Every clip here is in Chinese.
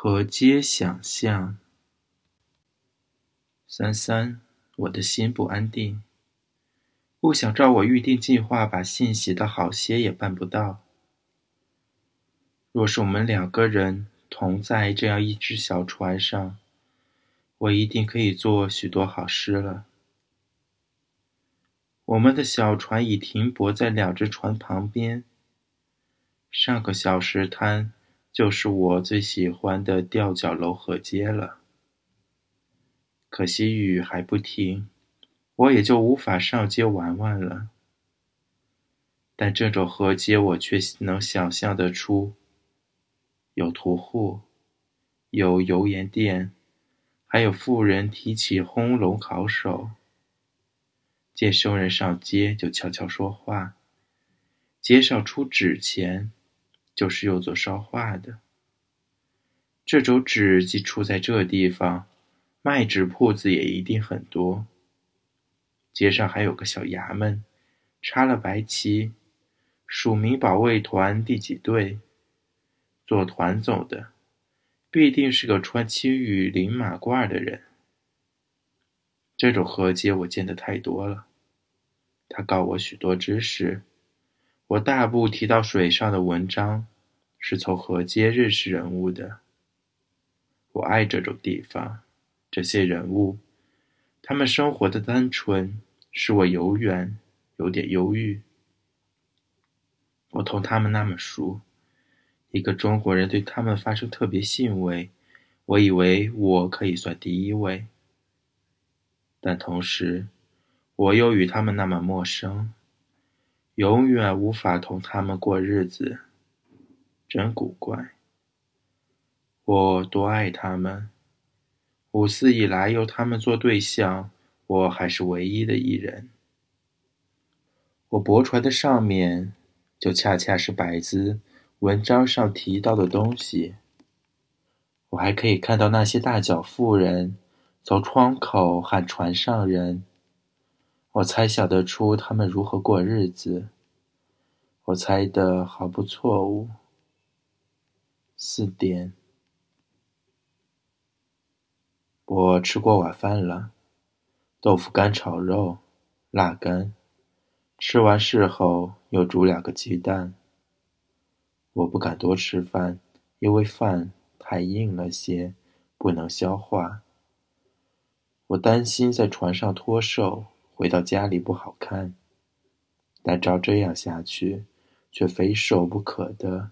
河街想象。三三，我的心不安定，不想照我预定计划把信写得好些，也办不到。若是我们两个人同在这样一只小船上，我一定可以做许多好事了。我们的小船已停泊在两只船旁边。上个小石滩就是我最喜欢的吊脚楼河街了。可惜雨还不停，我也就无法上街玩玩了。但这种河街我却能想象得出：有屠户，有油盐店，还有妇人提起烘笼烤手。见生人上街就悄悄说话，街上出纸钱，就是用作烧画的。这种纸既出在这地方，卖纸铺子也一定很多。街上还有个小衙门，插了白旗，署名保卫团第几队。做团走的，必定是个穿青羽领马褂的人。这种河街我见得太多了。他告我许多知识，我大部提到水上的文章，是从河街认识人物的。我爱这种地方，这些人物，他们生活的单纯，使我永远有点忧郁。我同他们那么熟，一个中国人对他们发生特别兴味，我以为我可以算第一位，但同时。我又与他们那么陌生，永远无法同他们过日子，真古怪。我多爱他们，五四以来由他们做对象，我还是唯一的一人。我驳船的上面，就恰恰是百字文章上提到的东西。我还可以看到那些大脚妇人从窗口喊船上人。我猜想得出他们如何过日子。我猜的毫不错误。四点，我吃过晚饭了，豆腐干炒肉，辣干。吃完事后又煮两个鸡蛋。我不敢多吃饭，因为饭太硬了些，不能消化。我担心在船上脱瘦。回到家里不好看，但照这样下去，却非瘦不可的。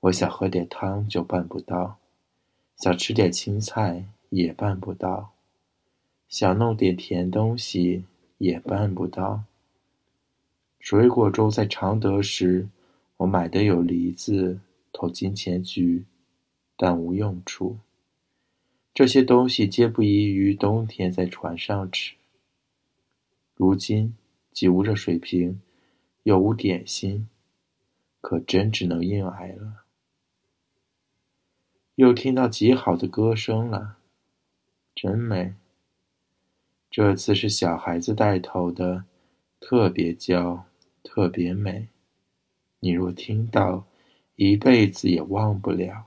我想喝点汤就办不到，想吃点青菜也办不到，想弄点甜东西也办不到。水果粥在常德时，我买的有梨子、头金钱菊，但无用处。这些东西皆不宜于冬天在船上吃。如今既无热水瓶，又无点心，可真只能硬挨了。又听到极好的歌声了，真美。这次是小孩子带头的，特别娇，特别美。你若听到，一辈子也忘不了。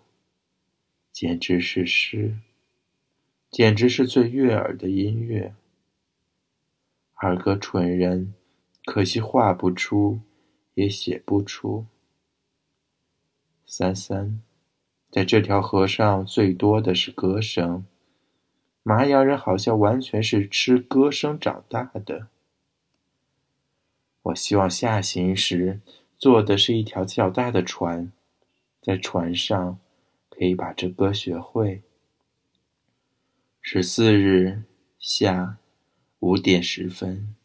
简直是诗，简直是最悦耳的音乐。二个蠢人，可惜画不出，也写不出。三三，在这条河上最多的是歌声。玛雅人好像完全是吃歌声长大的。我希望下行时坐的是一条较大的船，在船上可以把这歌学会。十四日下。五点十分。